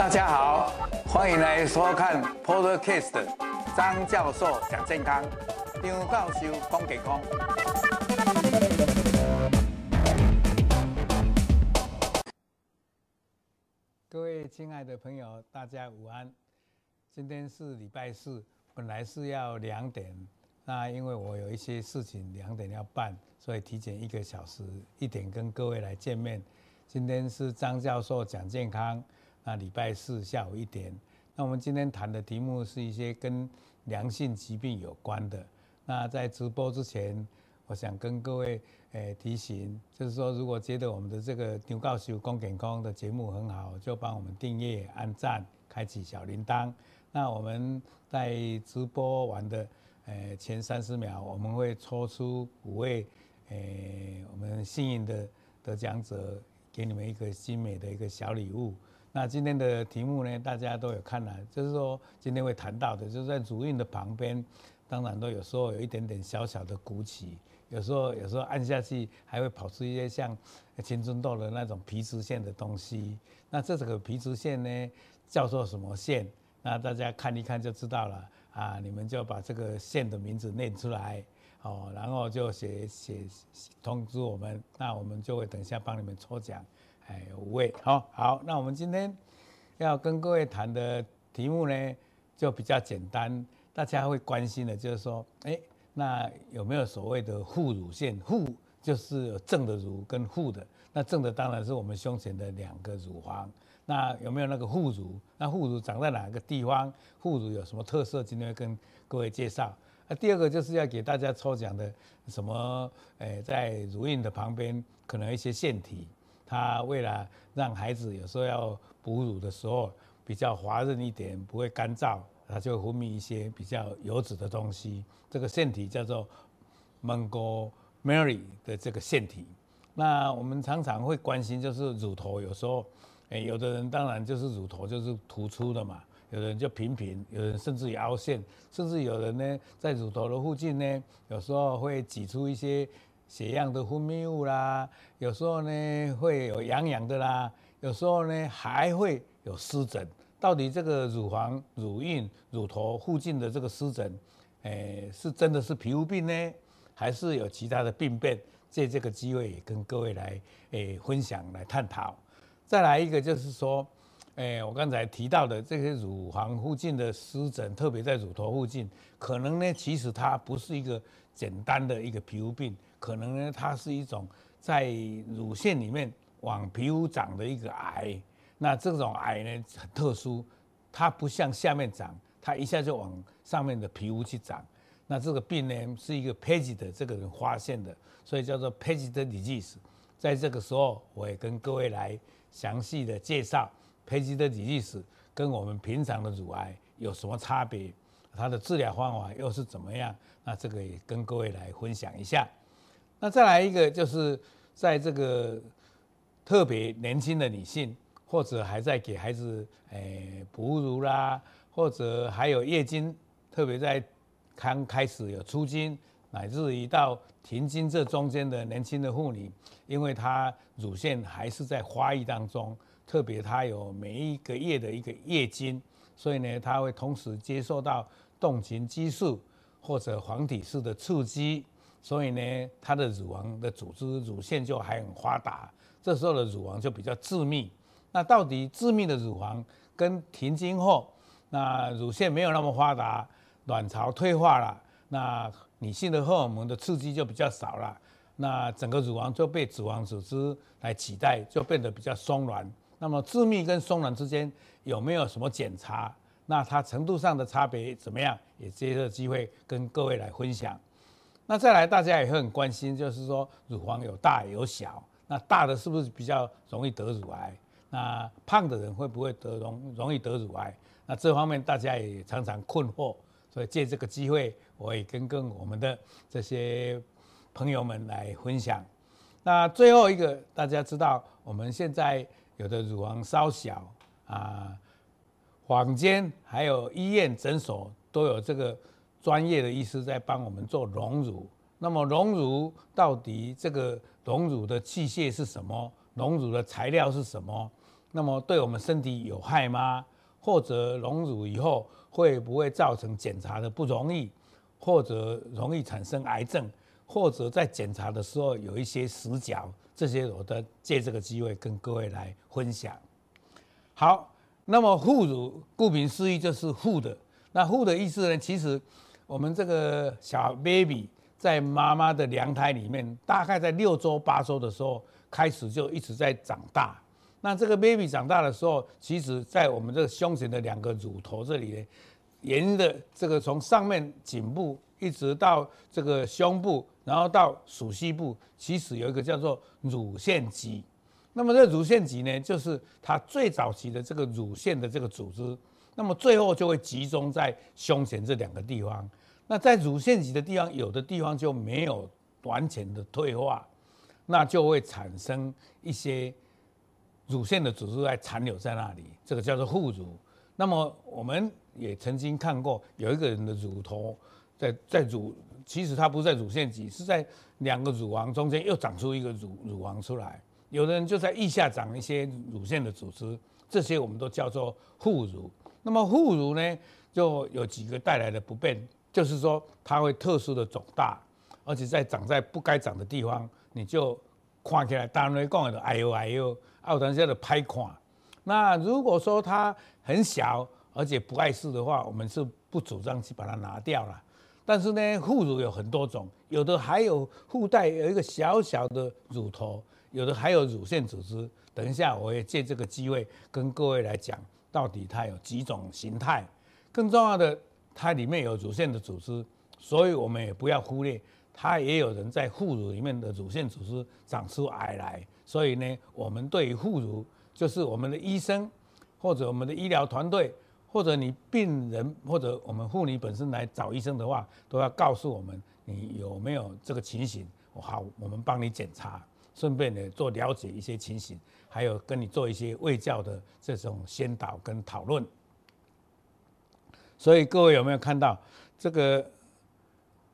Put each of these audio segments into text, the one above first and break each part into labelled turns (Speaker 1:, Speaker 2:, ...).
Speaker 1: 大家好，欢迎来收看 Podcast 张教授讲健康，张教授讲健康。各位亲爱的朋友，大家午安。今天是礼拜四，本来是要两点，那因为我有一些事情两点要办，所以提前一个小时，一点跟各位来见面。今天是张教授讲健康。那礼拜四下午一点，那我们今天谈的题目是一些跟良性疾病有关的。那在直播之前，我想跟各位诶提醒，就是说，如果觉得我们的这个牛教授讲健康的节目很好，就帮我们订阅、按赞、开启小铃铛。那我们在直播完的诶前三十秒，我们会抽出五位诶我们幸运的得奖者，给你们一个精美的一个小礼物。那今天的题目呢，大家都有看了，就是说今天会谈到的，就是在乳晕的旁边，当然都有时候有一点点小小的鼓起，有时候有时候按下去还会跑出一些像青春痘的那种皮脂腺的东西。那这个皮脂腺呢，叫做什么腺？那大家看一看就知道了啊，你们就把这个线的名字念出来哦，然后就写写通知我们，那我们就会等一下帮你们抽奖。哎，五位，好好，那我们今天要跟各位谈的题目呢，就比较简单，大家会关心的，就是说，哎，那有没有所谓的副乳腺？副就是有正的乳跟负的，那正的当然是我们胸前的两个乳房，那有没有那个副乳？那副乳长在哪个地方？副乳有什么特色？今天跟各位介绍。那第二个就是要给大家抽奖的，什么？哎，在乳晕的旁边可能一些腺体。它为了让孩子有时候要哺乳的时候比较滑润一点，不会干燥，它就会分泌一些比较油脂的东西。这个腺体叫做 m o n g o Mary 的这个腺体。那我们常常会关心，就是乳头有时候，哎，有的人当然就是乳头就是突出的嘛，有的人就平平，有人甚至于凹陷，甚至有人呢在乳头的附近呢，有时候会挤出一些。血样的分泌物啦，有时候呢会有痒痒的啦，有时候呢还会有湿疹。到底这个乳房、乳晕、乳头附近的这个湿疹，诶，是真的是皮肤病呢，还是有其他的病变？借这个机会也跟各位来诶分享来探讨。再来一个就是说，诶，我刚才提到的这些乳房附近的湿疹，特别在乳头附近，可能呢其实它不是一个简单的一个皮肤病。可能呢，它是一种在乳腺里面往皮肤长的一个癌。那这种癌呢很特殊，它不像下面长，它一下就往上面的皮肤去长。那这个病呢是一个 Page 的这个人发现的，所以叫做 Page 的 disease。在这个时候，我也跟各位来详细的介绍 Page 的 disease 跟我们平常的乳癌有什么差别，它的治疗方法又是怎么样？那这个也跟各位来分享一下。那再来一个，就是在这个特别年轻的女性，或者还在给孩子诶哺乳啦，或者还有月经，特别在刚开始有初经，乃至于到停经这中间的年轻的妇女，因为她乳腺还是在发育当中，特别她有每一个月的一个月经，所以呢，她会同时接受到动情激素或者黄体素的刺激。所以呢，它的乳房的组织乳腺就还很发达，这时候的乳房就比较致密。那到底致密的乳房跟停经后，那乳腺没有那么发达，卵巢退化了，那女性的荷尔蒙的刺激就比较少了，那整个乳房就被脂肪组织来取代，就变得比较松软。那么致密跟松软之间有没有什么检查？那它程度上的差别怎么样？也借这个机会跟各位来分享。那再来，大家也会很关心，就是说乳房有大有小，那大的是不是比较容易得乳癌？那胖的人会不会得容容易得乳癌？那这方面大家也常常困惑，所以借这个机会，我也跟跟我们的这些朋友们来分享。那最后一个，大家知道我们现在有的乳房稍小啊，坊间还有医院诊所都有这个。专业的医师在帮我们做隆乳，那么隆乳到底这个隆乳的器械是什么？隆乳的材料是什么？那么对我们身体有害吗？或者隆乳以后会不会造成检查的不容易，或者容易产生癌症，或者在检查的时候有一些死角？这些我都借这个机会跟各位来分享。好，那么护乳顾名思义就是护的。那护的意思呢？其实我们这个小 baby 在妈妈的娘胎里面，大概在六周八周的时候开始就一直在长大。那这个 baby 长大的时候，其实在我们这个胸前的两个乳头这里呢，沿着这个从上面颈部一直到这个胸部。然后到鼠蹊部，其实有一个叫做乳腺肌。那么这乳腺肌呢，就是它最早期的这个乳腺的这个组织。那么最后就会集中在胸前这两个地方。那在乳腺肌的地方，有的地方就没有完全的退化，那就会产生一些乳腺的组织在残留在那里。这个叫做副乳。那么我们也曾经看过有一个人的乳头在在乳。其实它不是在乳腺肌，是在两个乳房中间又长出一个乳乳房出来。有的人就在腋下长一些乳腺的组织，这些我们都叫做副乳。那么副乳呢，就有几个带来的不便，就是说它会特殊的肿大，而且在长在不该长的地方，你就看起来单位讲的哎呦哎呦，有当时的拍看。那如果说它很小而且不碍事的话，我们是不主张去把它拿掉了。但是呢，副乳有很多种，有的还有附带有一个小小的乳头，有的还有乳腺组织。等一下，我也借这个机会跟各位来讲，到底它有几种形态。更重要的，它里面有乳腺的组织，所以我们也不要忽略，它也有人在副乳里面的乳腺组织长出癌来。所以呢，我们对于副乳，就是我们的医生或者我们的医疗团队。或者你病人或者我们妇女本身来找医生的话，都要告诉我们你有没有这个情形，好，我们帮你检查，顺便呢做了解一些情形，还有跟你做一些卫教的这种先导跟讨论。所以各位有没有看到这个？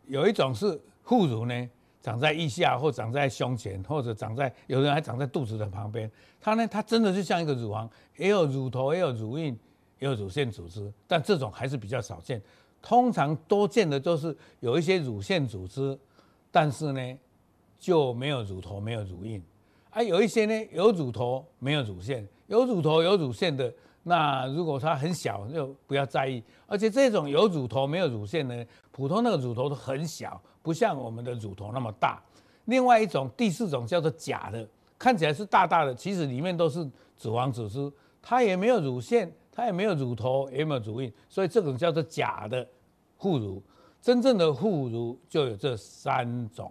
Speaker 1: 有一种是护乳呢，长在腋下或长在胸前，或者长在有人还长在肚子的旁边，它呢它真的就像一个乳房，也有乳头，也有乳晕。也有乳腺组织，但这种还是比较少见。通常多见的都是有一些乳腺组织，但是呢就没有乳头，没有乳晕。啊，有一些呢有乳头没有乳腺，有乳头有乳腺的，那如果它很小就不要在意。而且这种有乳头没有乳腺呢，普通那个乳头都很小，不像我们的乳头那么大。另外一种第四种叫做假的，看起来是大大的，其实里面都是脂肪组织，它也没有乳腺。它也没有乳头，也没有乳晕，所以这种叫做假的护乳。真正的护乳就有这三种，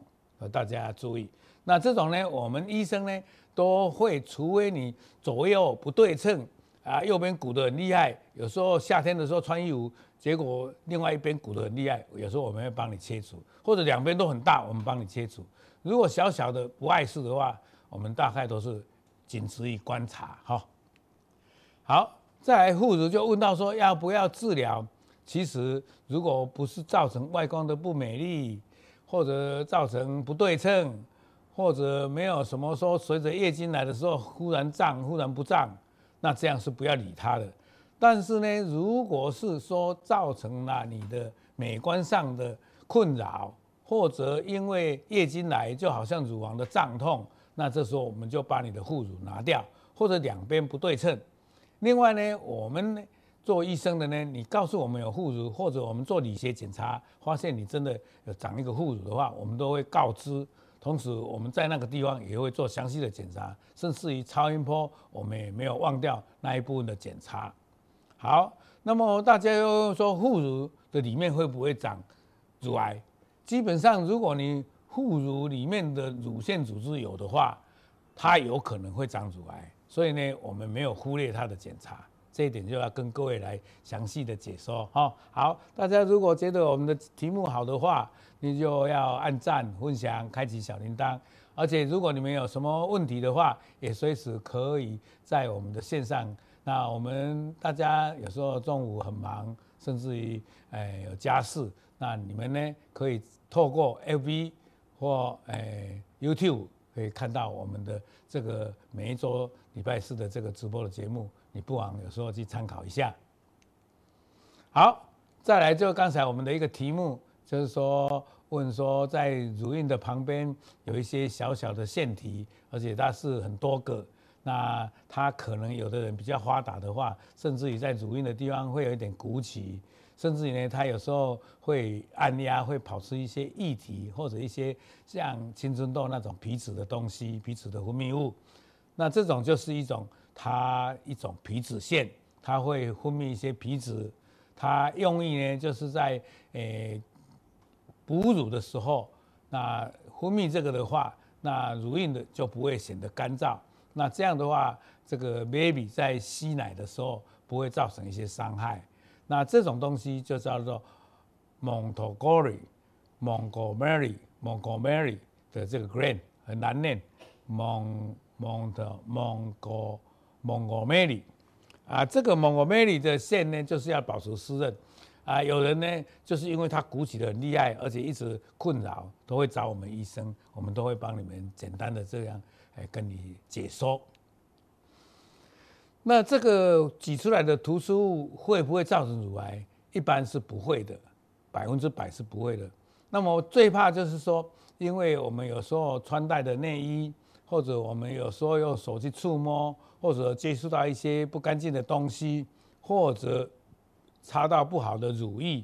Speaker 1: 大家注意。那这种呢，我们医生呢都会，除非你左右不对称啊，右边鼓得很厉害，有时候夏天的时候穿衣服，结果另外一边鼓得很厉害，有时候我们会帮你切除，或者两边都很大，我们帮你切除。如果小小的不碍事的话，我们大概都是仅止于观察。哈，好。再来护士就问到说要不要治疗？其实如果不是造成外观的不美丽，或者造成不对称，或者没有什么说随着月经来的时候忽然胀忽然不胀，那这样是不要理它的。但是呢，如果是说造成了你的美观上的困扰，或者因为月经来就好像乳房的胀痛，那这时候我们就把你的护乳拿掉，或者两边不对称。另外呢，我们做医生的呢，你告诉我们有副乳，或者我们做理学检查，发现你真的有长一个副乳的话，我们都会告知。同时，我们在那个地方也会做详细的检查，甚至于超音波，我们也没有忘掉那一部分的检查。好，那么大家又说副乳的里面会不会长乳癌？基本上，如果你副乳里面的乳腺组织有的话，它有可能会长乳癌。所以呢，我们没有忽略它的检查，这一点就要跟各位来详细的解说哈。好，大家如果觉得我们的题目好的话，你就要按赞、分享、开启小铃铛。而且如果你们有什么问题的话，也随时可以在我们的线上。那我们大家有时候中午很忙，甚至于诶有家事，那你们呢可以透过 FB 或诶 YouTube 可以看到我们的这个每一周礼拜四的这个直播的节目，你不妨有时候去参考一下。好，再来就刚才我们的一个题目，就是说问说在乳晕的旁边有一些小小的腺体，而且它是很多个。那它可能有的人比较发达的话，甚至于在乳晕的地方会有一点鼓起，甚至于呢，它有时候会按压，会跑出一些液体或者一些像青春痘那种皮脂的东西，皮脂的分泌物。那这种就是一种它一种皮脂腺，它会分泌一些皮脂。它用意呢，就是在诶哺乳的时候，那分泌这个的话，那乳晕的就不会显得干燥。那这样的话，这个 baby 在吸奶的时候不会造成一些伤害。那这种东西就叫做 Montgomery Montgomery Montgomery 的这个 grain 很难念，Mont Mont Mont Montgomery 啊，这个 Montgomery 的线呢，就是要保持湿润啊。有人呢，就是因为它鼓起的很厉害，而且一直困扰，都会找我们医生，我们都会帮你们简单的这样。来跟你解说，那这个挤出来的突出物会不会造成乳癌？一般是不会的，百分之百是不会的。那么最怕就是说，因为我们有时候穿戴的内衣，或者我们有时候用手去触摸，或者接触到一些不干净的东西，或者擦到不好的乳液，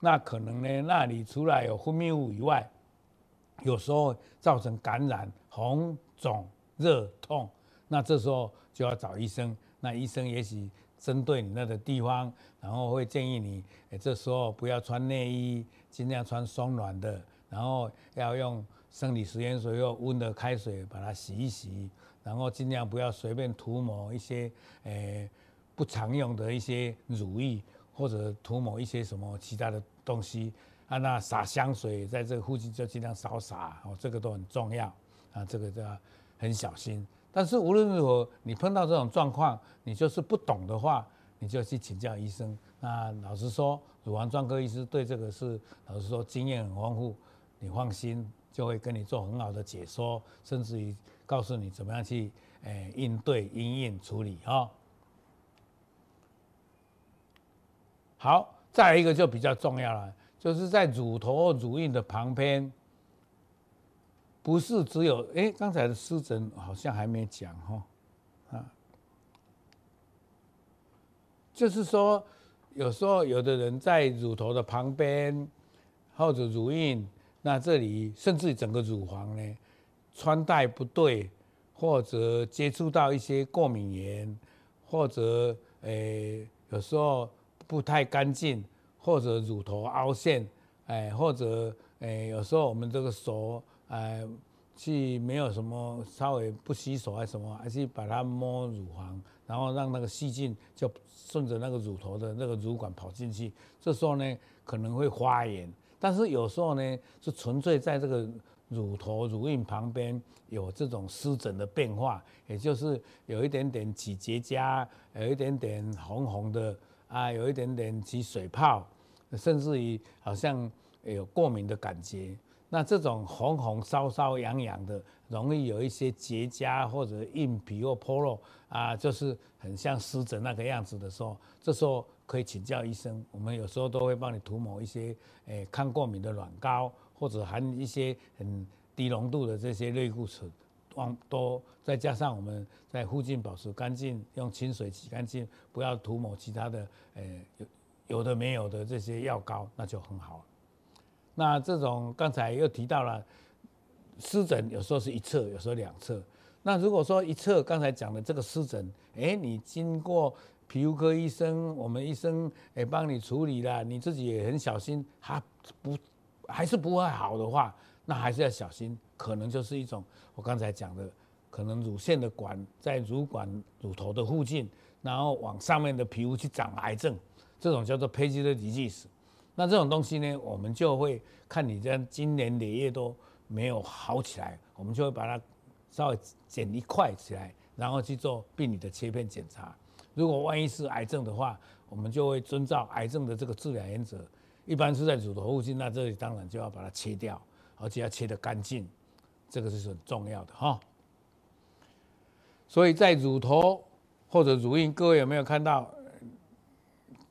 Speaker 1: 那可能呢，那里除了有分泌物以外，有时候造成感染红。肿、热、痛，那这时候就要找医生。那医生也许针对你那个地方，然后会建议你，哎，这时候不要穿内衣，尽量穿松软的，然后要用生理食盐水用温的开水把它洗一洗，然后尽量不要随便涂抹一些，诶，不常用的一些乳液，或者涂抹一些什么其他的东西。啊，那洒香水在这个附近就尽量少洒，哦，这个都很重要。啊，这个都要很小心。但是无论如何，你碰到这种状况，你就是不懂的话，你就去请教医生。那老实说，乳房专科医师对这个是老实说经验很丰富，你放心，就会跟你做很好的解说，甚至于告诉你怎么样去诶、应对、因应处理啊。好，再一个就比较重要了，就是在乳头、乳晕的旁边。不是只有哎，刚才的湿疹好像还没讲哈，啊，就是说有时候有的人在乳头的旁边或者乳晕，那这里甚至整个乳房呢，穿戴不对，或者接触到一些过敏原，或者诶有时候不太干净，或者乳头凹陷，哎，或者诶有时候我们这个手。呃，去没有什么稍微不洗手还是什么，还是把它摸乳房，然后让那个细菌就顺着那个乳头的那个乳管跑进去，这时候呢可能会发炎。但是有时候呢是纯粹在这个乳头乳晕旁边有这种湿疹的变化，也就是有一点点起结痂，有一点点红红的啊，有一点点起水泡，甚至于好像有过敏的感觉。那这种红红、烧烧、痒痒的，容易有一些结痂或者硬皮或破肉啊，就是很像湿疹那个样子的时候，这时候可以请教医生。我们有时候都会帮你涂抹一些诶抗过敏的软膏，或者含一些很低浓度的这些类固醇，往多再加上我们在附近保持干净，用清水洗干净，不要涂抹其他的诶有有的没有的这些药膏，那就很好。那这种刚才又提到了湿疹，有时候是一侧，有时候两侧。那如果说一侧，刚才讲的这个湿疹，哎，你经过皮肤科医生，我们医生也帮你处理了，你自己也很小心，还不还是不会好的话，那还是要小心，可能就是一种我刚才讲的，可能乳腺的管在乳管乳头的附近，然后往上面的皮肤去长癌症，这种叫做 Paget disease。那这种东西呢，我们就会看你这样今年累月都没有好起来，我们就会把它稍微剪一块起来，然后去做病理的切片检查。如果万一是癌症的话，我们就会遵照癌症的这个治疗原则，一般是在乳头附近，那这里当然就要把它切掉，而且要切得干净。这个是很重要的哈。所以在乳头或者乳晕，各位有没有看到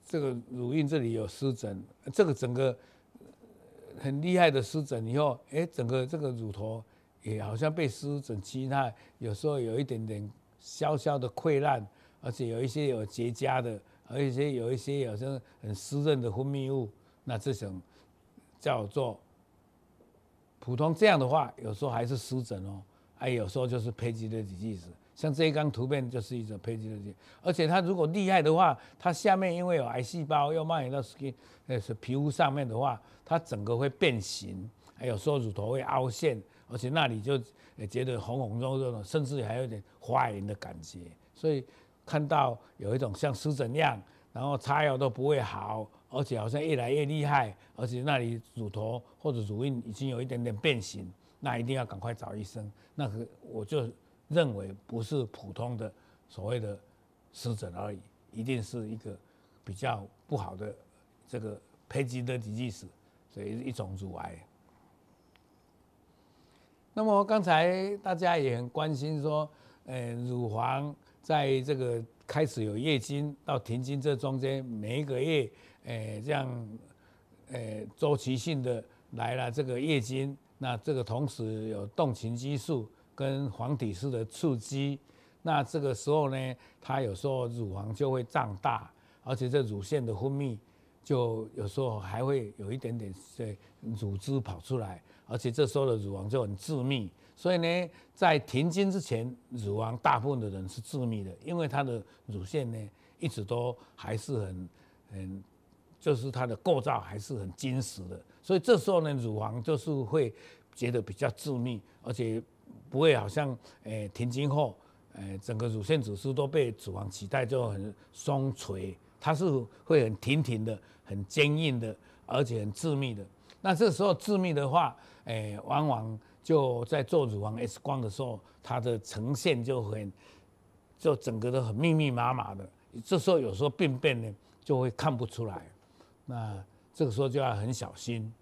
Speaker 1: 这个乳晕这里有湿疹？这个整个很厉害的湿疹以后，哎，整个这个乳头也好像被湿疹侵害，有时候有一点点小小的溃烂，而且有一些有结痂的，而且有一些好像很湿润的分泌物，那这种叫做普通这样的话，有时候还是湿疹哦，哎，有时候就是佩吉德底剂像这一张图片就是一种佩吉德底，而且它如果厉害的话，它下面因为有癌细胞又蔓延到 skin，呃，是皮肤上面的话，它整个会变形，还有时候乳头会凹陷，而且那里就也觉得红红肉肉的，甚至还有点发炎的感觉。所以看到有一种像湿疹样，然后擦药都不会好，而且好像越来越厉害，而且那里乳头或者乳晕已经有一点点变形，那一定要赶快找医生。那个我就。认为不是普通的所谓的湿疹而已，一定是一个比较不好的这个佩吉德底剂，所以一种乳癌。那么刚才大家也很关心说，呃，乳房在这个开始有月经到停经这中间，每一个月，呃，这样，呃，周期性的来了这个月经，那这个同时有动情激素。跟黄体素的刺激，那这个时候呢，它有时候乳房就会胀大，而且这乳腺的分泌就有时候还会有一点点这乳汁跑出来，而且这时候的乳房就很致密。所以呢，在停经之前，乳房大部分的人是致密的，因为它的乳腺呢一直都还是很很，就是它的构造还是很坚实的，所以这时候呢，乳房就是会觉得比较致密，而且。不会好像诶、停经后，诶、整个乳腺组织都被脂肪取代，就很松垂，它是会很挺挺的、很坚硬的，而且很致密的。那这时候致密的话，诶、往往就在做乳房 X 光的时候，它的呈现就很，就整个都很密密麻麻的。这时候有时候病变呢就会看不出来，那这个时候就要很小心。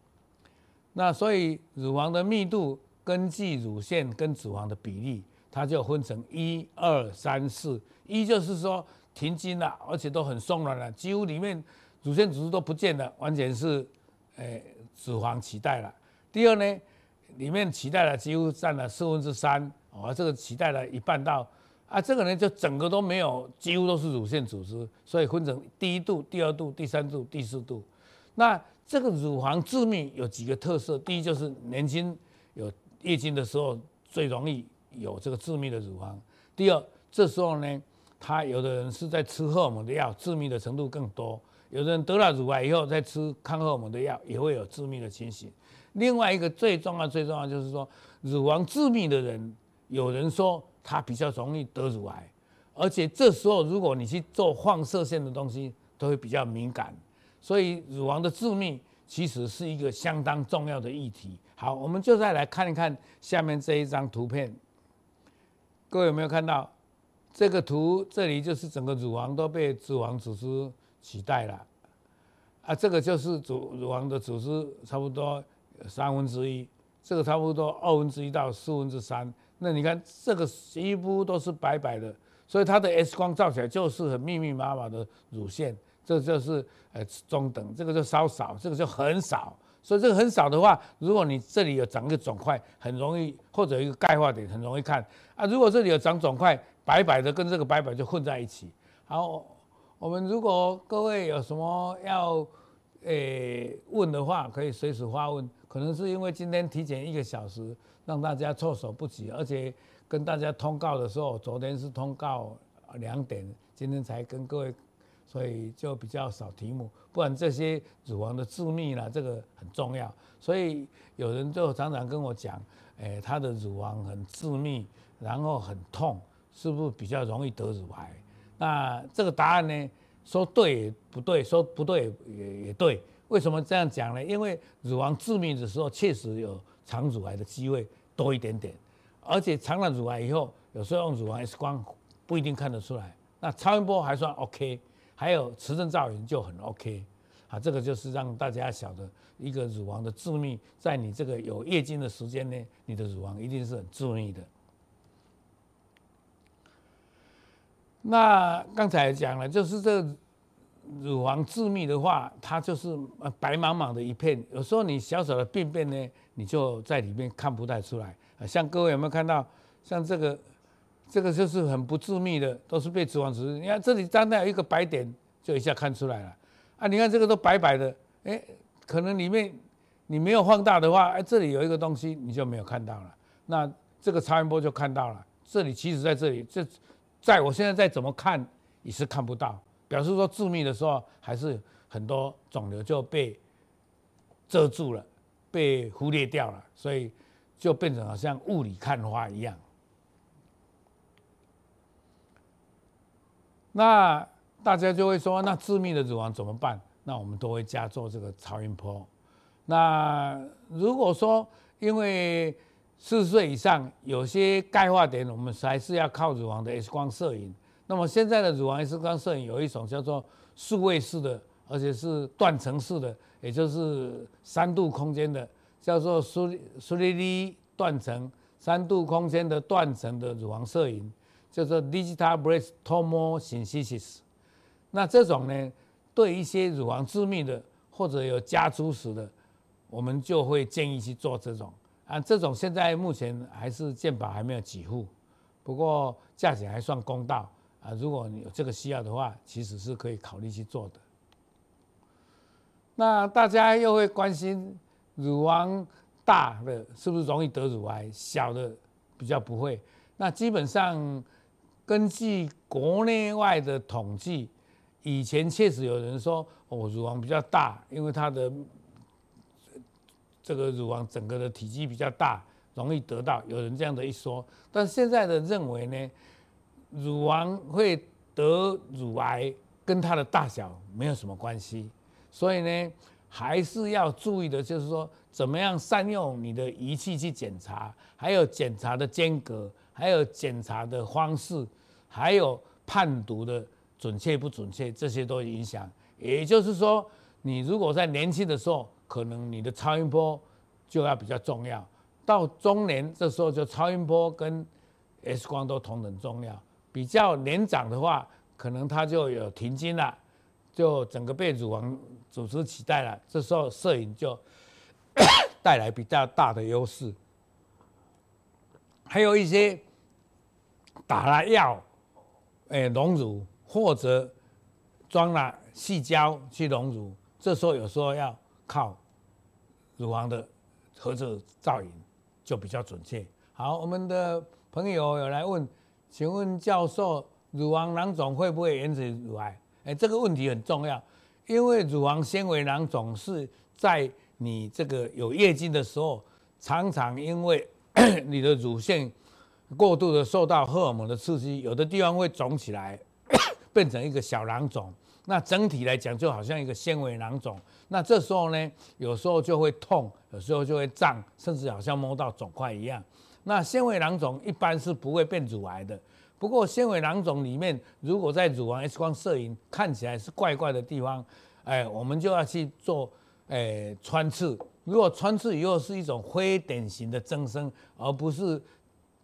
Speaker 1: 那所以乳房的密度。根据乳腺跟脂肪的比例，它就分成一二三四。一就是说停经了，而且都很松软了，几乎里面乳腺组织都不见了，完全是诶脂肪取代了。第二呢，里面取代了几乎占了四分之三，哦，这个取代了一半到啊，这个呢就整个都没有，几乎都是乳腺组织，所以分成第一度、第二度、第三度、第四度。那这个乳房致密有几个特色，第一就是年轻有。月经的时候最容易有这个致密的乳房。第二，这时候呢，他有的人是在吃荷尔蒙的药，致密的程度更多。有的人得了乳癌以后，再吃抗荷尔蒙的药，也会有致密的情形。另外一个最重要、最重要就是说，乳房致密的人，有人说他比较容易得乳癌，而且这时候如果你去做放射线的东西，都会比较敏感。所以乳房的致密其实是一个相当重要的议题。好，我们就再来看一看下面这一张图片。各位有没有看到这个图？这里就是整个乳房都被脂肪组织取代了。啊，这个就是乳乳房的组织差不多三分之一，这个差不多二分之一到四分之三。那你看这个几乎都是白白的，所以它的 X 光照起来就是很密密麻麻的乳腺。这就是呃中等，这个就稍少，这个就很少。所以这个很少的话，如果你这里有长一个肿块，很容易或者一个钙化点，很容易看啊。如果这里有长肿块，白白的跟这个白白就混在一起。好，我们如果各位有什么要诶、问的话，可以随时发问。可能是因为今天提前一个小时，让大家措手不及，而且跟大家通告的时候，昨天是通告两点，今天才跟各位。所以就比较少题目，不然这些乳房的致密呢，这个很重要。所以有人就常常跟我讲，诶，他的乳房很致密，然后很痛，是不是比较容易得乳癌？那这个答案呢，说对不对，说不对也也对。为什么这样讲呢？因为乳房致密的时候，确实有肠乳癌的机会多一点点，而且肠了乳癌以后，有时候用乳房 X 光不一定看得出来，那超音波还算 OK。还有磁振造影就很 OK，啊，这个就是让大家晓得一个乳房的致密，在你这个有月经的时间内，你的乳房一定是很致密的。那刚才讲了，就是这个乳房致密的话，它就是白茫茫的一片，有时候你小小的便便呢，你就在里面看不太出来。像各位有没有看到，像这个，这个就是很不致密的，都是被脂肪组织。你看这里刚刚有一个白点，就一下看出来了。啊，你看这个都白白的，哎，可能里面你没有放大的话，哎，这里有一个东西你就没有看到了。那这个超音波就看到了，这里其实在这里，这在我现在再怎么看也是看不到，表示说致密的时候还是很多肿瘤就被遮住了，被忽略掉了，所以就变成好像雾里看花一样。那。大家就会说，那致密的乳房怎么办？那我们都会加做这个超音波。那如果说因为四十岁以上有些钙化点，我们还是要靠乳房的 X 光摄影。那么现在的乳房 X 光摄影有一种叫做数位式的，而且是断层式的，也就是三度空间的，叫做 3D 断层三度空间的断层的乳房摄影，叫做 Digital Breast Tomosynthesis。那这种呢，对一些乳房致密的或者有家族史的，我们就会建议去做这种啊。这种现在目前还是健保还没有给付，不过价钱还算公道啊。如果你有这个需要的话，其实是可以考虑去做的。那大家又会关心乳房大的是不是容易得乳癌，小的比较不会。那基本上根据国内外的统计。以前确实有人说，哦，乳房比较大，因为它的这个乳房整个的体积比较大，容易得到。有人这样的一说，但现在的认为呢，乳房会得乳癌跟它的大小没有什么关系，所以呢，还是要注意的，就是说怎么样善用你的仪器去检查，还有检查的间隔，还有检查的方式，还有判读的。准确不准确，这些都影响。也就是说，你如果在年轻的时候，可能你的超音波就要比较重要；到中年这时候，就超音波跟 X 光都同等重要。比较年长的话，可能他就有停经了，就整个被乳房组织取代了。这时候摄影就 带来比较大的优势。还有一些打了药，诶，隆乳。或者装了矽胶去隆乳，这时候有时候要靠乳房的核磁造影就比较准确。好，我们的朋友有来问，请问教授，乳房囊肿会不会引起乳癌？哎，这个问题很重要，因为乳房纤维囊肿是在你这个有月经的时候，常常因为 你的乳腺过度的受到荷尔蒙的刺激，有的地方会肿起来。变成一个小囊肿，那整体来讲就好像一个纤维囊肿。那这时候呢，有时候就会痛，有时候就会胀，甚至好像摸到肿块一样。那纤维囊肿一般是不会变乳癌的。不过纤维囊肿里面，如果在乳房 X 光摄影看起来是怪怪的地方，哎，我们就要去做哎穿刺。如果穿刺以后是一种非典型的增生，而不是。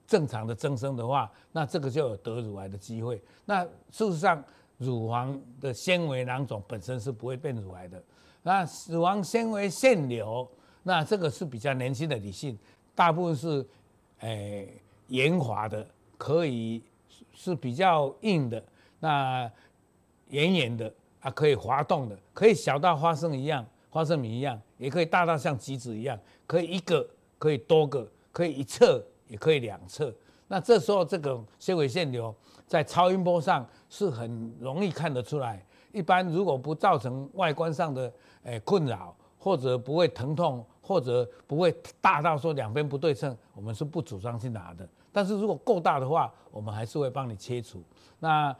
Speaker 1: 正常的增生的话，那这个就有得乳癌的机会。那事实上，乳房的纤维囊肿本身是不会变乳癌的。那乳房纤维腺瘤，那这个是比较年轻的女性，大部分是诶圆滑的，可以是比较硬的，那圆圆的啊，可以滑动的，可以小到花生一样，花生米一样，也可以大到像橘子一样，可以一个，可以多个，可以一侧。也可以两侧，那这时候这个纤维腺瘤在超音波上是很容易看得出来。一般如果不造成外观上的诶困扰，或者不会疼痛，或者不会大到说两边不对称，我们是不主张去拿的。但是如果够大的话，我们还是会帮你切除。那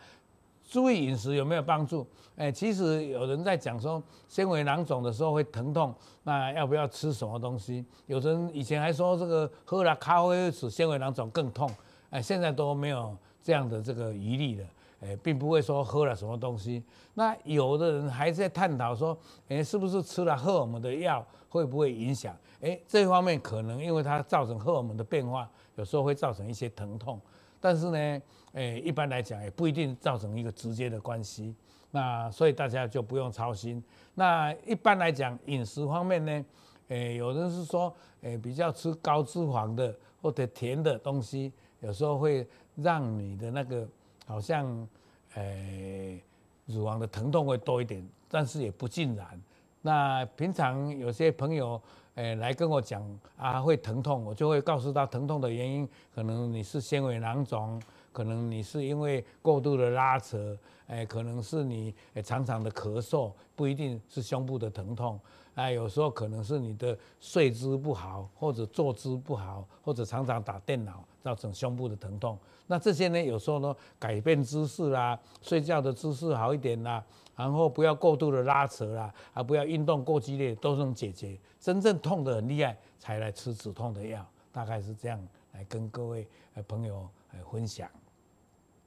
Speaker 1: 注意饮食有没有帮助？哎，其实有人在讲说，纤维囊肿的时候会疼痛，那要不要吃什么东西？有人以前还说这个喝了咖啡使纤维囊肿更痛，哎，现在都没有这样的这个疑虑了。诶，并不会说喝了什么东西。那有的人还在探讨说，诶，是不是吃了荷尔蒙的药会不会影响？诶，这方面可能因为它造成荷尔蒙的变化，有时候会造成一些疼痛。但是呢，诶，一般来讲也不一定造成一个直接的关系。那所以大家就不用操心。那一般来讲，饮食方面呢，诶，有人是说，诶，比较吃高脂肪的或者甜的东西，有时候会让你的那个好像，诶，乳房的疼痛会多一点，但是也不尽然。那平常有些朋友，诶，来跟我讲啊，会疼痛，我就会告诉他疼痛的原因，可能你是纤维囊肿，可能你是因为过度的拉扯。哎，可能是你常常的咳嗽，不一定是胸部的疼痛。哎，有时候可能是你的睡姿不好，或者坐姿不好，或者常常打电脑造成胸部的疼痛。那这些呢，有时候呢，改变姿势啦，睡觉的姿势好一点啦，然后不要过度的拉扯啦，啊，不要运动过激烈，都能解决。真正痛得很厉害，才来吃止痛的药。大概是这样来跟各位朋友分享。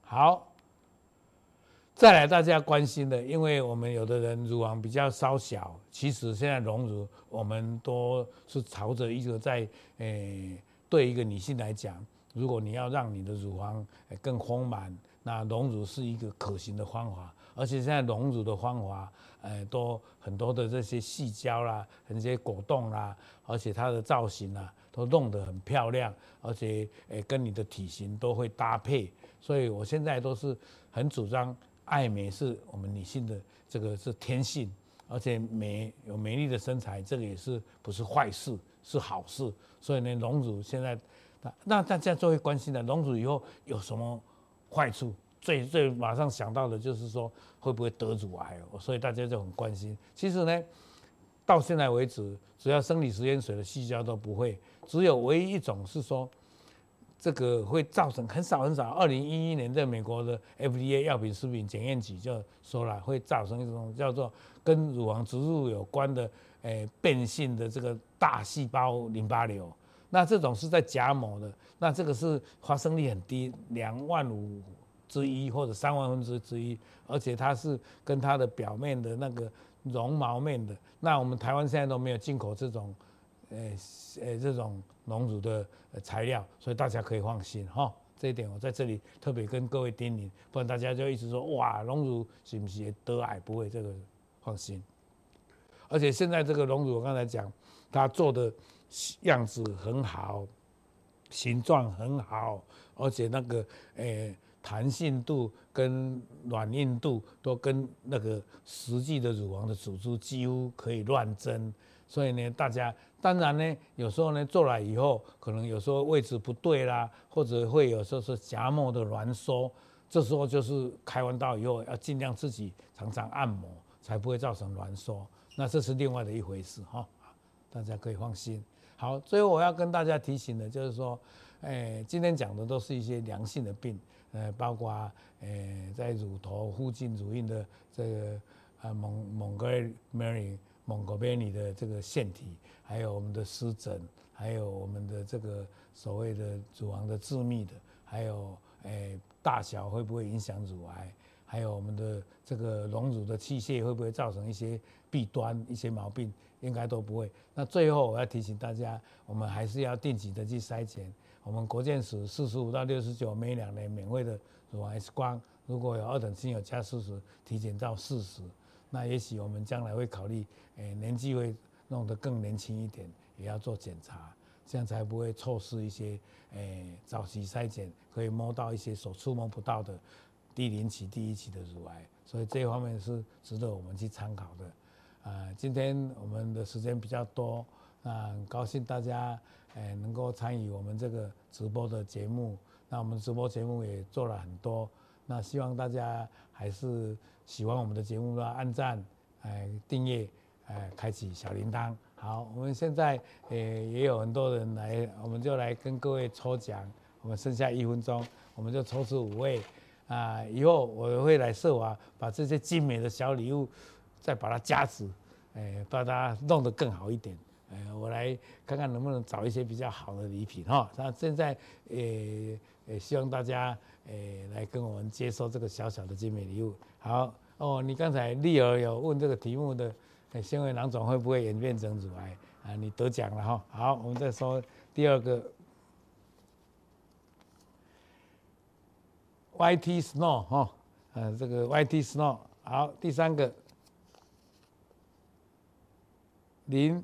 Speaker 1: 好。再来，大家关心的，因为我们有的人乳房比较稍小，其实现在隆乳，我们都是朝着一个在，诶，对一个女性来讲，如果你要让你的乳房更丰满，那隆乳是一个可行的方法。而且现在隆乳的方法，呃，都很多的这些细胶啦，很些果冻啦，而且它的造型啊，都弄得很漂亮，而且诶，跟你的体型都会搭配。所以我现在都是很主张。爱美是我们女性的这个是天性，而且美有美丽的身材，这个也是不是坏事，是好事。所以呢，隆乳现在，那那大家就会关心的，隆乳以后有什么坏处？最最马上想到的就是说会不会得乳癌？所以大家就很关心。其实呢，到现在为止，只要生理食盐水的细胶都不会，只有唯一一种是说。这个会造成很少很少。二零一一年在美国的 FDA 药品食品检验局就说了，会造成一种叫做跟乳房植入有关的诶变性的这个大细胞淋巴瘤。那这种是在假膜的，那这个是发生率很低，两万五之一或者三万分之之一，而且它是跟它的表面的那个绒毛面的。那我们台湾现在都没有进口这种。诶诶，这种隆乳的材料，所以大家可以放心哈。这一点我在这里特别跟各位叮咛，不然大家就一直说哇，隆乳是不是也得癌？不会，这个放心。而且现在这个隆乳，我刚才讲，它做的样子很好，形状很好，而且那个诶弹性度跟软硬度都跟那个实际的乳房的组织几乎可以乱真。所以呢，大家当然呢，有时候呢做了以后，可能有时候位置不对啦，或者会有时候是夹膜的挛缩，这时候就是开完刀以后要尽量自己常常按摩，才不会造成挛缩。那这是另外的一回事哈，大家可以放心。好，最后我要跟大家提醒的就是说，诶，今天讲的都是一些良性的病，呃，包括呃在乳头附近乳晕的这个啊蒙蒙哥马利。蒙哥马利的这个腺体，还有我们的湿疹，还有我们的这个所谓的乳房的致密的，还有诶大小会不会影响乳癌，还有我们的这个隆乳的器械会不会造成一些弊端、一些毛病，应该都不会。那最后我要提醒大家，我们还是要定期的去筛检。我们国健署四十五到六十九每两年免费的乳癌 X 光，如果有二等亲友加四十，体检到四十。那也许我们将来会考虑，诶，年纪会弄得更年轻一点，也要做检查，这样才不会错失一些，诶，早期筛检可以摸到一些所触摸不到的第零期、第一期的乳癌，所以这一方面是值得我们去参考的。啊，今天我们的时间比较多，那很高兴大家诶能够参与我们这个直播的节目，那我们直播节目也做了很多，那希望大家还是。喜欢我们的节目的，按赞、哎订阅、哎开启小铃铛。好，我们现在也也有很多人来，我们就来跟各位抽奖。我们剩下一分钟，我们就抽出五位。啊，以后我会来设法把这些精美的小礼物再把它加持，哎，把它弄得更好一点。哎，我来看看能不能找一些比较好的礼品哈。那现在也也希望大家呃来跟我们接受这个小小的精美礼物。好哦，你刚才丽儿有问这个题目的，纤维囊肿会不会演变成乳癌啊？你得奖了哈。好，我们再说第二个，YT Snow 哈，呃，这个 YT Snow。好，第三个，林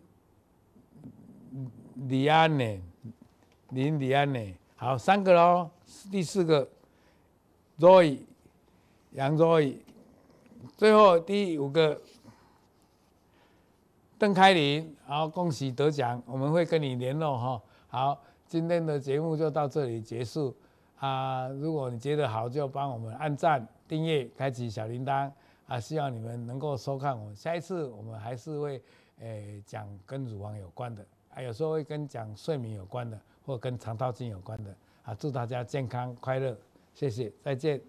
Speaker 1: 李安呢？林李安呢？好，三个喽。第四个，Roy 杨 Roy，最后第五个，邓开林。好，恭喜得奖，我们会跟你联络哈。好，今天的节目就到这里结束啊。如果你觉得好，就帮我们按赞、订阅、开启小铃铛啊。希望你们能够收看我们，下一次我们还是会诶讲跟乳房有关的，还有时候会跟讲睡眠有关的，或跟肠道菌有关的。啊，祝大家健康快乐，谢谢，再见。